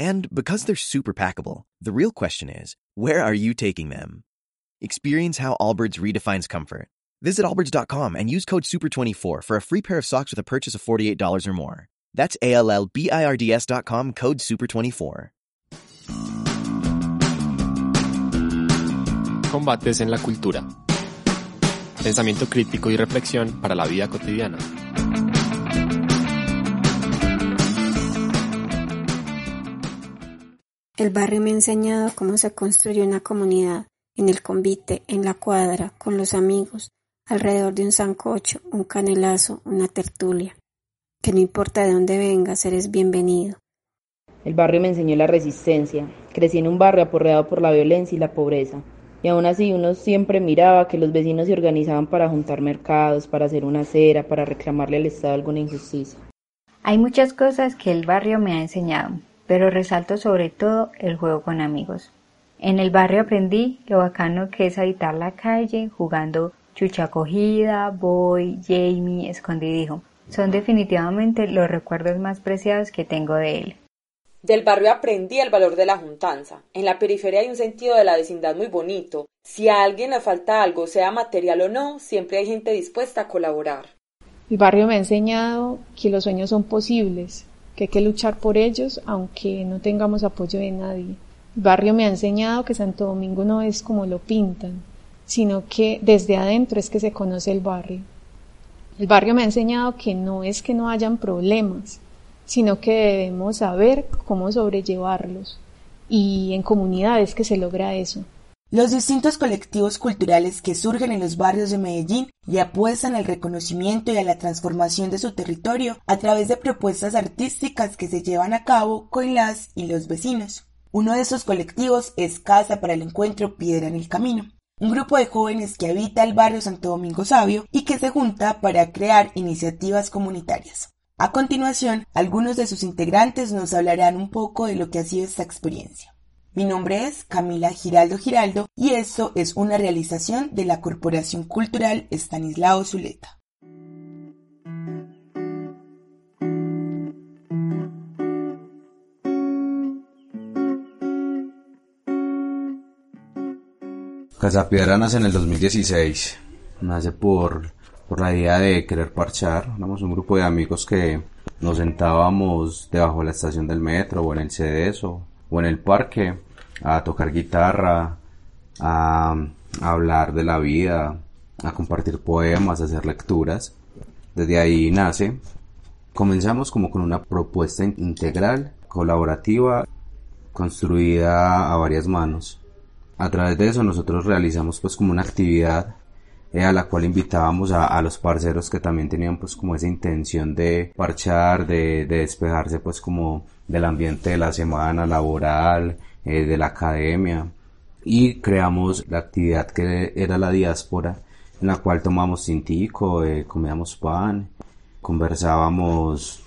And because they're super packable, the real question is where are you taking them? Experience how Allbirds redefines comfort. Visit allbirds.com and use code SUPER24 for a free pair of socks with a purchase of $48 or more. That's A L L B I R D S.com code SUPER24. Combates en la cultura. Pensamiento crítico y reflexión para la vida cotidiana. El barrio me ha enseñado cómo se construye una comunidad, en el convite, en la cuadra, con los amigos, alrededor de un sancocho, un canelazo, una tertulia. Que no importa de dónde vengas, eres bienvenido. El barrio me enseñó la resistencia. Crecí en un barrio aporreado por la violencia y la pobreza. Y aún así uno siempre miraba que los vecinos se organizaban para juntar mercados, para hacer una acera, para reclamarle al Estado alguna injusticia. Hay muchas cosas que el barrio me ha enseñado, pero resalto sobre todo el juego con amigos. En el barrio aprendí lo bacano que es habitar la calle jugando chucha cogida, boy, Jamie, escondidijo. Son definitivamente los recuerdos más preciados que tengo de él. Del barrio aprendí el valor de la juntanza. En la periferia hay un sentido de la vecindad muy bonito. Si a alguien le falta algo, sea material o no, siempre hay gente dispuesta a colaborar. El barrio me ha enseñado que los sueños son posibles, que hay que luchar por ellos aunque no tengamos apoyo de nadie. El barrio me ha enseñado que Santo Domingo no es como lo pintan, sino que desde adentro es que se conoce el barrio. El barrio me ha enseñado que no es que no hayan problemas, sino que debemos saber cómo sobrellevarlos. Y en comunidades que se logra eso. Los distintos colectivos culturales que surgen en los barrios de Medellín y apuestan al reconocimiento y a la transformación de su territorio a través de propuestas artísticas que se llevan a cabo con las y los vecinos. Uno de esos colectivos es Casa para el Encuentro Piedra en el Camino, un grupo de jóvenes que habita el barrio Santo Domingo Sabio y que se junta para crear iniciativas comunitarias. A continuación, algunos de sus integrantes nos hablarán un poco de lo que ha sido esta experiencia. Mi nombre es Camila Giraldo Giraldo y esto es una realización de la Corporación Cultural Estanislao Zuleta. Casapiedra nace en el 2016. Nace por por la idea de querer parchar. Éramos un grupo de amigos que nos sentábamos debajo de la estación del metro o en el CDSO o en el parque a tocar guitarra, a, a hablar de la vida, a compartir poemas, a hacer lecturas. Desde ahí nace. Comenzamos como con una propuesta integral, colaborativa, construida a varias manos. A través de eso nosotros realizamos pues como una actividad eh, a la cual invitábamos a, a, los parceros que también tenían pues como esa intención de parchar, de, de despejarse pues como del ambiente de la semana laboral, eh, de la academia y creamos la actividad que era la diáspora en la cual tomamos tintico, eh, comíamos pan, conversábamos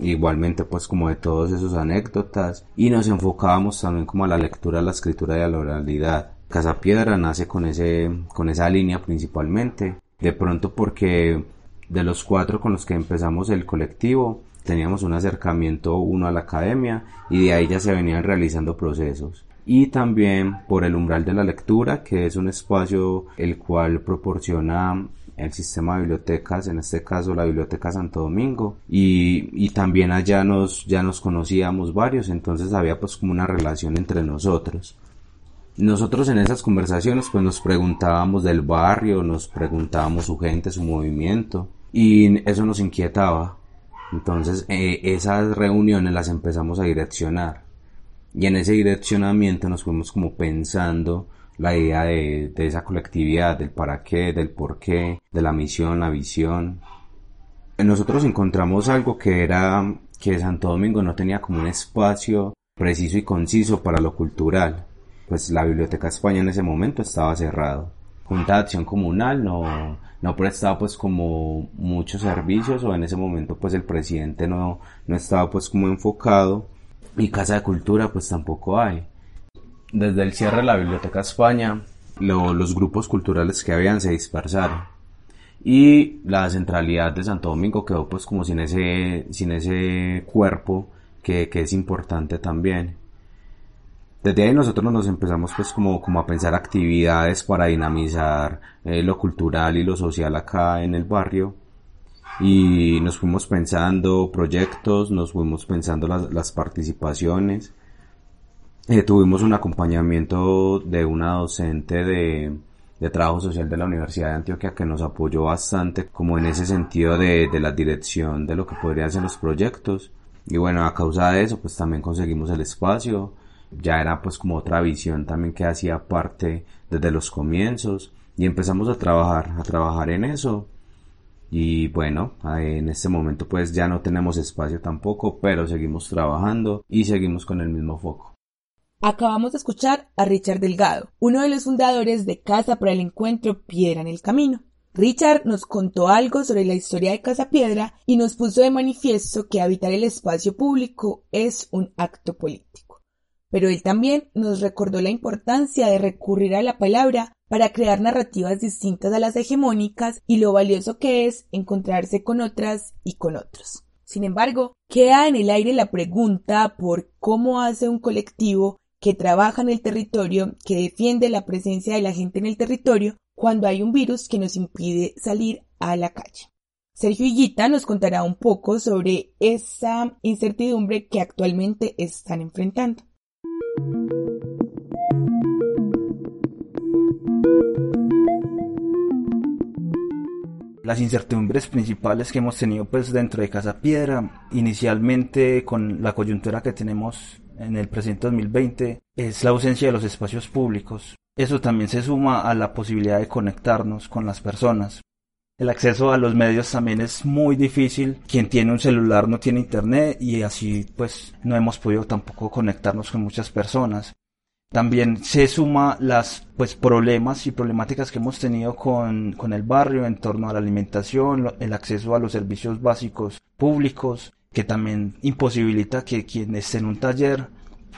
igualmente pues como de todos esos anécdotas y nos enfocábamos también como a la lectura, a la escritura y la oralidad. Casapiedra nace con ese, con esa línea principalmente. De pronto porque de los cuatro con los que empezamos el colectivo, teníamos un acercamiento uno a la academia y de ahí ya se venían realizando procesos. Y también por el umbral de la lectura, que es un espacio el cual proporciona el sistema de bibliotecas, en este caso la Biblioteca Santo Domingo, y, y también allá nos, ya nos conocíamos varios, entonces había pues como una relación entre nosotros. Nosotros en esas conversaciones pues nos preguntábamos del barrio, nos preguntábamos su gente, su movimiento y eso nos inquietaba. Entonces eh, esas reuniones las empezamos a direccionar y en ese direccionamiento nos fuimos como pensando la idea de, de esa colectividad, del para qué, del por qué, de la misión, la visión. Nosotros encontramos algo que era que Santo Domingo no tenía como un espacio preciso y conciso para lo cultural. Pues la Biblioteca España en ese momento estaba cerrado. Junta de Acción Comunal no, no prestaba pues como muchos servicios o en ese momento pues el presidente no, no estaba pues como enfocado y Casa de Cultura pues tampoco hay. Desde el cierre de la Biblioteca España los grupos culturales que habían se dispersaron y la centralidad de Santo Domingo quedó pues como sin ese, sin ese cuerpo que, que es importante también. Desde ahí nosotros nos empezamos pues como, como a pensar actividades para dinamizar eh, lo cultural y lo social acá en el barrio y nos fuimos pensando proyectos, nos fuimos pensando las, las participaciones. Eh, tuvimos un acompañamiento de una docente de, de trabajo social de la Universidad de Antioquia que nos apoyó bastante como en ese sentido de, de la dirección de lo que podrían ser los proyectos. Y bueno, a causa de eso, pues también conseguimos el espacio. Ya era pues como otra visión también que hacía parte desde los comienzos. Y empezamos a trabajar, a trabajar en eso. Y bueno, en este momento pues ya no tenemos espacio tampoco, pero seguimos trabajando y seguimos con el mismo foco. Acabamos de escuchar a Richard Delgado, uno de los fundadores de Casa para el Encuentro Piedra en el Camino. Richard nos contó algo sobre la historia de Casa Piedra y nos puso de manifiesto que habitar el espacio público es un acto político. Pero él también nos recordó la importancia de recurrir a la palabra para crear narrativas distintas a las hegemónicas y lo valioso que es encontrarse con otras y con otros. Sin embargo, queda en el aire la pregunta por cómo hace un colectivo que trabaja en el territorio, que defiende la presencia de la gente en el territorio, cuando hay un virus que nos impide salir a la calle. Sergio Higuita nos contará un poco sobre esa incertidumbre que actualmente están enfrentando. Las incertidumbres principales que hemos tenido pues dentro de Casa Piedra, inicialmente con la coyuntura que tenemos en el presente 2020, es la ausencia de los espacios públicos. Eso también se suma a la posibilidad de conectarnos con las personas. El acceso a los medios también es muy difícil. Quien tiene un celular no tiene internet y así pues no hemos podido tampoco conectarnos con muchas personas. También se suma las pues problemas y problemáticas que hemos tenido con, con el barrio en torno a la alimentación, el acceso a los servicios básicos públicos, que también imposibilita que quien esté en un taller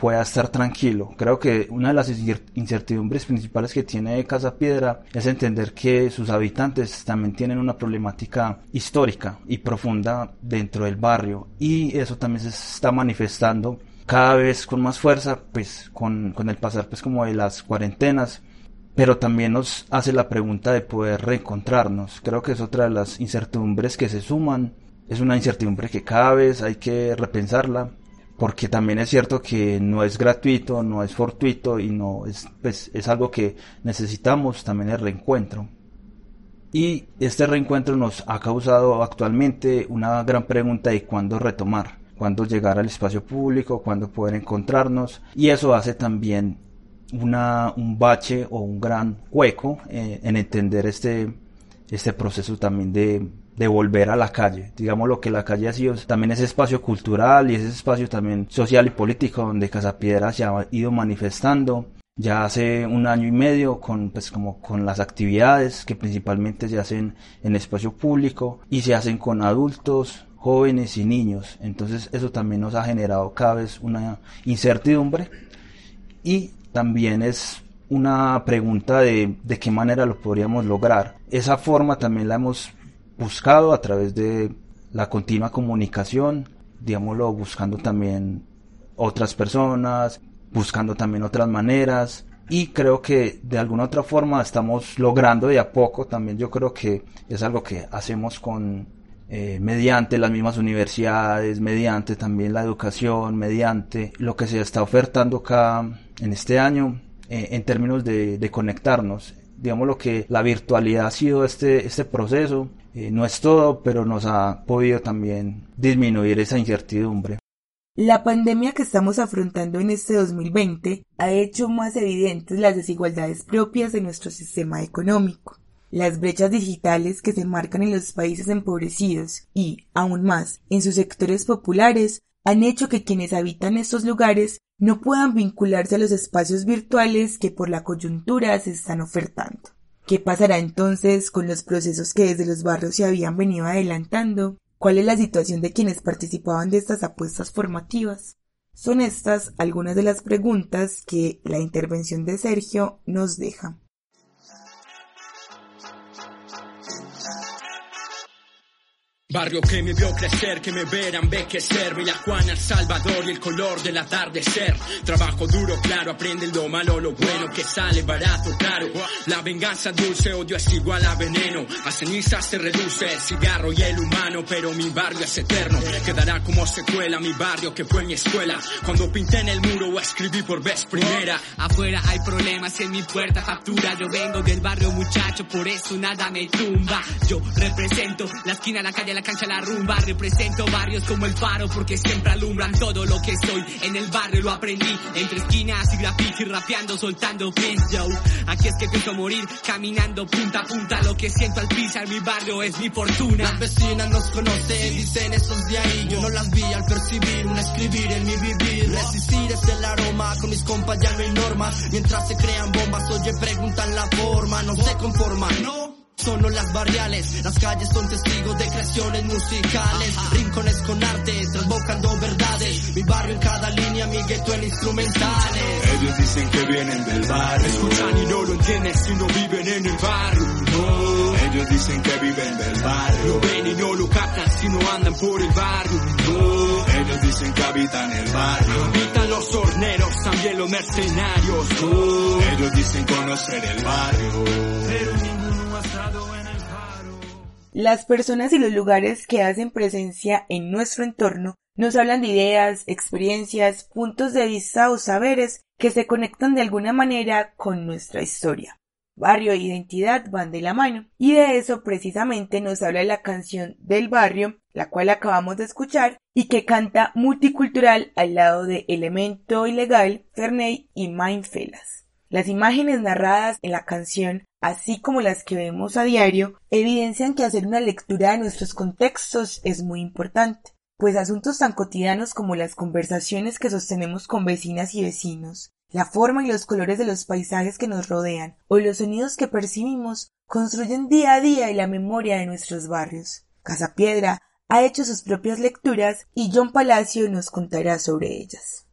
pueda estar tranquilo. Creo que una de las incertidumbres principales que tiene Casa Piedra es entender que sus habitantes también tienen una problemática histórica y profunda dentro del barrio y eso también se está manifestando cada vez con más fuerza pues con, con el pasar pues como de las cuarentenas pero también nos hace la pregunta de poder reencontrarnos. Creo que es otra de las incertidumbres que se suman. Es una incertidumbre que cada vez hay que repensarla porque también es cierto que no es gratuito, no es fortuito y no es, pues, es algo que necesitamos también el reencuentro. Y este reencuentro nos ha causado actualmente una gran pregunta de cuándo retomar, cuándo llegar al espacio público, cuándo poder encontrarnos y eso hace también una, un bache o un gran hueco eh, en entender este, este proceso también de, de volver a la calle. Digamos lo que la calle ha sido también ese espacio cultural y ese espacio también social y político donde Casapiedra se ha ido manifestando ya hace un año y medio con pues como con las actividades que principalmente se hacen en espacio público y se hacen con adultos jóvenes y niños entonces eso también nos ha generado cada vez una incertidumbre y también es una pregunta de, de qué manera lo podríamos lograr. Esa forma también la hemos buscado a través de la continua comunicación, digámoslo, buscando también otras personas, buscando también otras maneras. Y creo que de alguna otra forma estamos logrando de a poco, también yo creo que es algo que hacemos con eh, mediante las mismas universidades, mediante también la educación, mediante lo que se está ofertando acá en este año eh, en términos de, conectarnos. Digamos lo que la virtualidad ha sido este, este proceso eh, no es todo, pero nos ha podido también disminuir esa incertidumbre. La pandemia que estamos afrontando en este 2020 ha hecho más evidentes las desigualdades propias de nuestro sistema económico. Las brechas digitales que se marcan en los países empobrecidos y, aún más, en sus sectores populares, han hecho que quienes habitan estos lugares no puedan vincularse a los espacios virtuales que por la coyuntura se están ofertando. ¿Qué pasará entonces con los procesos que desde los barrios se habían venido adelantando? ¿Cuál es la situación de quienes participaban de estas apuestas formativas? Son estas algunas de las preguntas que la intervención de Sergio nos deja. Barrio que me vio crecer, que me verán envejecer, la Juana, El Salvador y el color del atardecer. Trabajo duro, claro, aprende lo malo, lo bueno, que sale barato, claro. La venganza dulce, odio es igual a veneno. A cenizas se reduce el cigarro y el humano, pero mi barrio es eterno. Quedará como secuela mi barrio que fue mi escuela. Cuando pinté en el muro o escribí por vez primera. Afuera hay problemas en mi puerta factura. Yo vengo del barrio muchacho, por eso nada me tumba. Yo represento la esquina, la calle, la cancha, la rumba. Represento barrios como el faro porque siempre alumbran todo lo que soy. En el barrio lo aprendí, entre esquinas y graffiti, rapeando, soltando beats, yo. Aquí es que pienso morir, caminando punta a punta. Lo que siento al pisar mi barrio es mi fortuna. Las vecinas nos conocen, dicen esos de ahí. Yo no las vi al percibir, un escribir en mi vivir. Resistir es el aroma, con mis compas ya no hay normas. Mientras se crean bombas, oye, preguntan la forma, no se conforman, no. Solo las barriales, las calles son testigos de creaciones musicales, rincones con arte, trasbocando verdades, mi barrio en cada línea, mi gueto en instrumentales. Ellos dicen que vienen del barrio, escuchan y no lo entienden si no viven en el barrio. No. Ellos dicen que viven del barrio, lo ven y no lo captan si no andan por el barrio. No. Ellos dicen que habitan el barrio, habitan los horneros, también los mercenarios. No. Ellos dicen conocer el barrio, pero las personas y los lugares que hacen presencia en nuestro entorno nos hablan de ideas, experiencias, puntos de vista o saberes que se conectan de alguna manera con nuestra historia. Barrio e identidad van de la mano, y de eso precisamente nos habla la canción del barrio, la cual acabamos de escuchar, y que canta multicultural al lado de Elemento Ilegal, Ferney y Mindfellas. Las imágenes narradas en la canción así como las que vemos a diario, evidencian que hacer una lectura de nuestros contextos es muy importante, pues asuntos tan cotidianos como las conversaciones que sostenemos con vecinas y vecinos, la forma y los colores de los paisajes que nos rodean o los sonidos que percibimos construyen día a día la memoria de nuestros barrios. Casa Piedra ha hecho sus propias lecturas y John Palacio nos contará sobre ellas.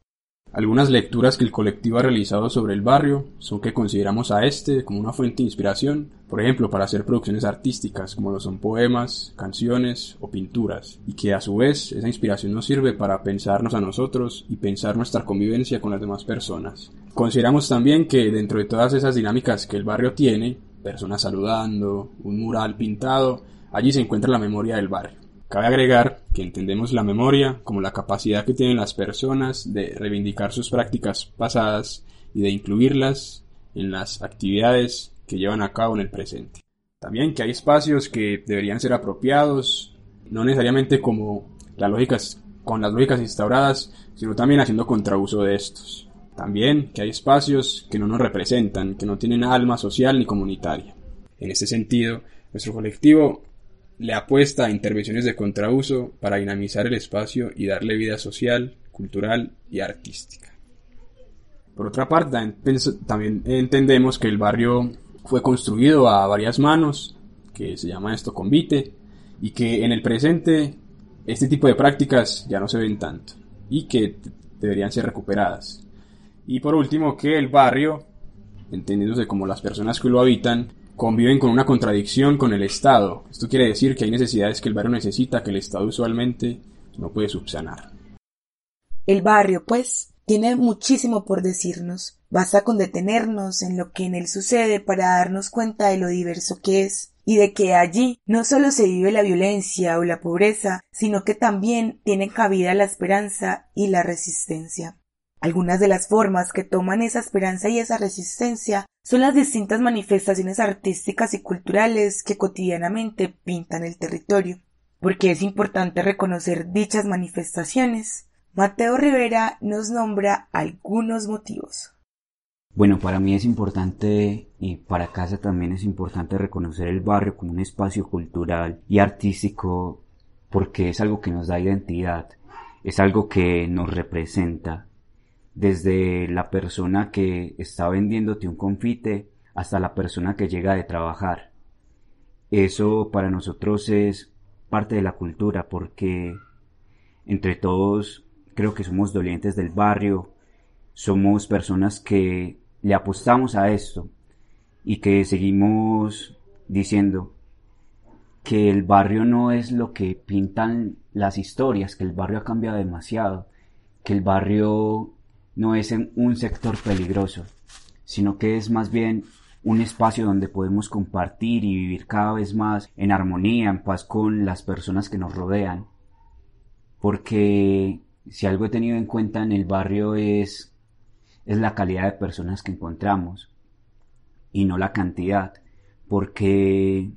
Algunas lecturas que el colectivo ha realizado sobre el barrio son que consideramos a este como una fuente de inspiración, por ejemplo, para hacer producciones artísticas como lo son poemas, canciones o pinturas, y que a su vez esa inspiración nos sirve para pensarnos a nosotros y pensar nuestra convivencia con las demás personas. Consideramos también que dentro de todas esas dinámicas que el barrio tiene, personas saludando, un mural pintado, allí se encuentra la memoria del barrio. Cabe agregar que entendemos la memoria como la capacidad que tienen las personas de reivindicar sus prácticas pasadas y de incluirlas en las actividades que llevan a cabo en el presente. También que hay espacios que deberían ser apropiados, no necesariamente como las lógicas, con las lógicas instauradas, sino también haciendo contrauso de estos. También que hay espacios que no nos representan, que no tienen alma social ni comunitaria. En este sentido, nuestro colectivo le apuesta a intervenciones de contrauso para dinamizar el espacio y darle vida social, cultural y artística. Por otra parte, también entendemos que el barrio fue construido a varias manos, que se llama esto convite, y que en el presente este tipo de prácticas ya no se ven tanto y que deberían ser recuperadas. Y por último, que el barrio, entendiéndose como las personas que lo habitan, conviven con una contradicción con el Estado. Esto quiere decir que hay necesidades que el barrio necesita que el Estado usualmente no puede subsanar. El barrio, pues, tiene muchísimo por decirnos. Basta con detenernos en lo que en él sucede para darnos cuenta de lo diverso que es y de que allí no solo se vive la violencia o la pobreza, sino que también tiene cabida la esperanza y la resistencia. Algunas de las formas que toman esa esperanza y esa resistencia son las distintas manifestaciones artísticas y culturales que cotidianamente pintan el territorio. Porque es importante reconocer dichas manifestaciones, Mateo Rivera nos nombra algunos motivos. Bueno, para mí es importante y para casa también es importante reconocer el barrio como un espacio cultural y artístico porque es algo que nos da identidad, es algo que nos representa desde la persona que está vendiéndote un confite hasta la persona que llega de trabajar. Eso para nosotros es parte de la cultura porque entre todos creo que somos dolientes del barrio, somos personas que le apostamos a esto y que seguimos diciendo que el barrio no es lo que pintan las historias, que el barrio ha cambiado demasiado, que el barrio no es un sector peligroso, sino que es más bien un espacio donde podemos compartir y vivir cada vez más en armonía, en paz con las personas que nos rodean. Porque si algo he tenido en cuenta en el barrio es, es la calidad de personas que encontramos y no la cantidad. Porque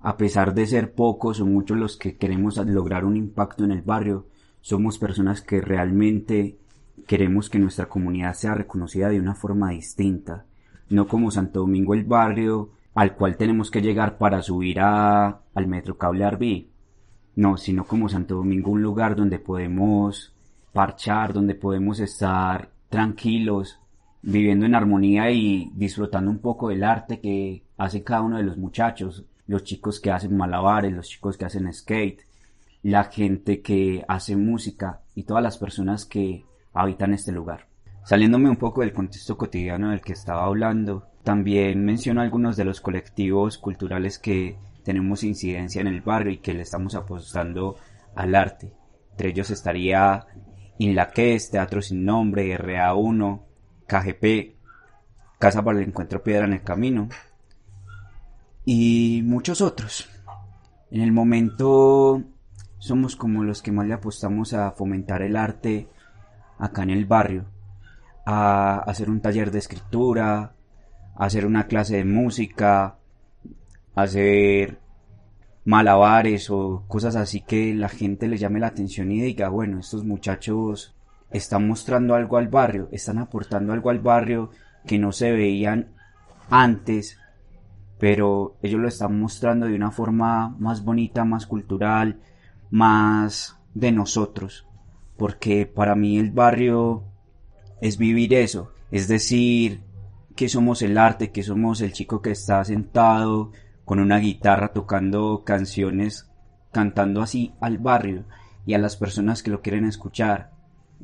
a pesar de ser pocos o muchos los que queremos lograr un impacto en el barrio, somos personas que realmente queremos que nuestra comunidad sea reconocida de una forma distinta, no como Santo Domingo el barrio al cual tenemos que llegar para subir a, al metro cable Arby, no, sino como Santo Domingo un lugar donde podemos parchar, donde podemos estar tranquilos, viviendo en armonía y disfrutando un poco del arte que hace cada uno de los muchachos, los chicos que hacen malabares, los chicos que hacen skate, la gente que hace música y todas las personas que habitan este lugar. Saliéndome un poco del contexto cotidiano del que estaba hablando, también menciono algunos de los colectivos culturales que tenemos incidencia en el barrio y que le estamos apostando al arte. Entre ellos estaría Inlaques, Teatro Sin Nombre, RA1, KGP, Casa para el Encuentro Piedra en el Camino, y muchos otros. En el momento somos como los que más le apostamos a fomentar el arte acá en el barrio, a hacer un taller de escritura, a hacer una clase de música, a hacer malabares o cosas así que la gente le llame la atención y diga, bueno, estos muchachos están mostrando algo al barrio, están aportando algo al barrio que no se veían antes pero ellos lo están mostrando de una forma más bonita, más cultural, más de nosotros, porque para mí el barrio es vivir eso, es decir, que somos el arte, que somos el chico que está sentado con una guitarra tocando canciones, cantando así al barrio y a las personas que lo quieren escuchar.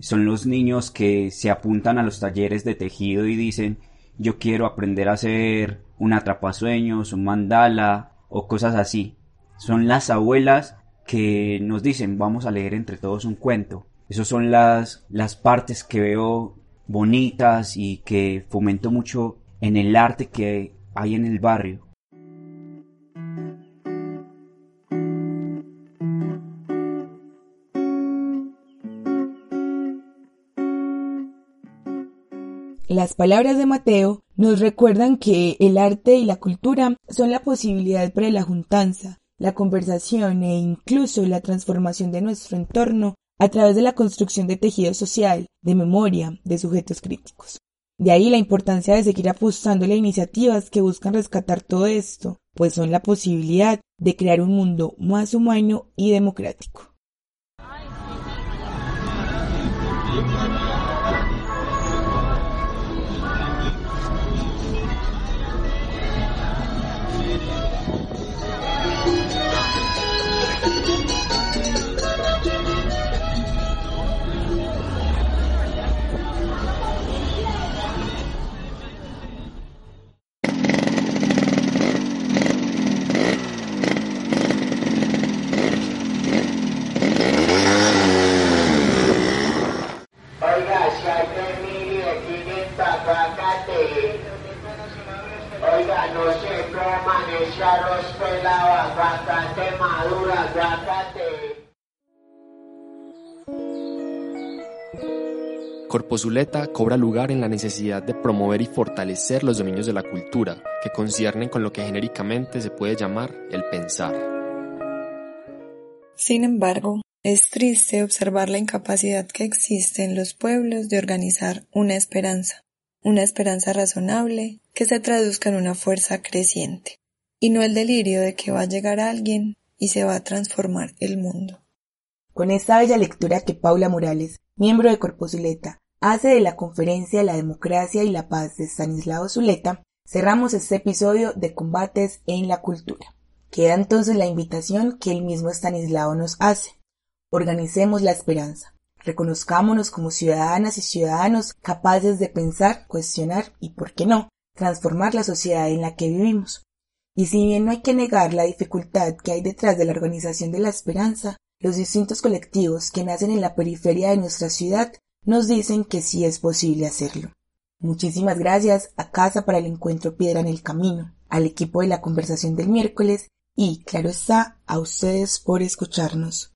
Son los niños que se apuntan a los talleres de tejido y dicen yo quiero aprender a hacer un atrapasueños, un mandala o cosas así. Son las abuelas que nos dicen vamos a leer entre todos un cuento. Esas son las, las partes que veo bonitas y que fomento mucho en el arte que hay en el barrio. Las palabras de Mateo nos recuerdan que el arte y la cultura son la posibilidad para la juntanza, la conversación e incluso la transformación de nuestro entorno a través de la construcción de tejido social, de memoria, de sujetos críticos. De ahí la importancia de seguir apostando a iniciativas que buscan rescatar todo esto, pues son la posibilidad de crear un mundo más humano y democrático. Corpozuleta cobra lugar en la necesidad de promover y fortalecer los dominios de la cultura, que conciernen con lo que genéricamente se puede llamar el pensar. Sin embargo, es triste observar la incapacidad que existe en los pueblos de organizar una esperanza, una esperanza razonable que se traduzca en una fuerza creciente, y no el delirio de que va a llegar alguien y se va a transformar el mundo. Con esta bella lectura que Paula Morales, miembro de Corpozuleta, hace de la Conferencia de la Democracia y la Paz de Stanislao Zuleta, cerramos este episodio de Combates en la Cultura. Queda entonces la invitación que el mismo Stanislao nos hace. Organicemos la esperanza. Reconozcámonos como ciudadanas y ciudadanos capaces de pensar, cuestionar y, por qué no, transformar la sociedad en la que vivimos. Y si bien no hay que negar la dificultad que hay detrás de la organización de la esperanza, los distintos colectivos que nacen en la periferia de nuestra ciudad nos dicen que sí es posible hacerlo. Muchísimas gracias a Casa para el Encuentro Piedra en el Camino, al equipo de la conversación del miércoles y, claro está, a ustedes por escucharnos.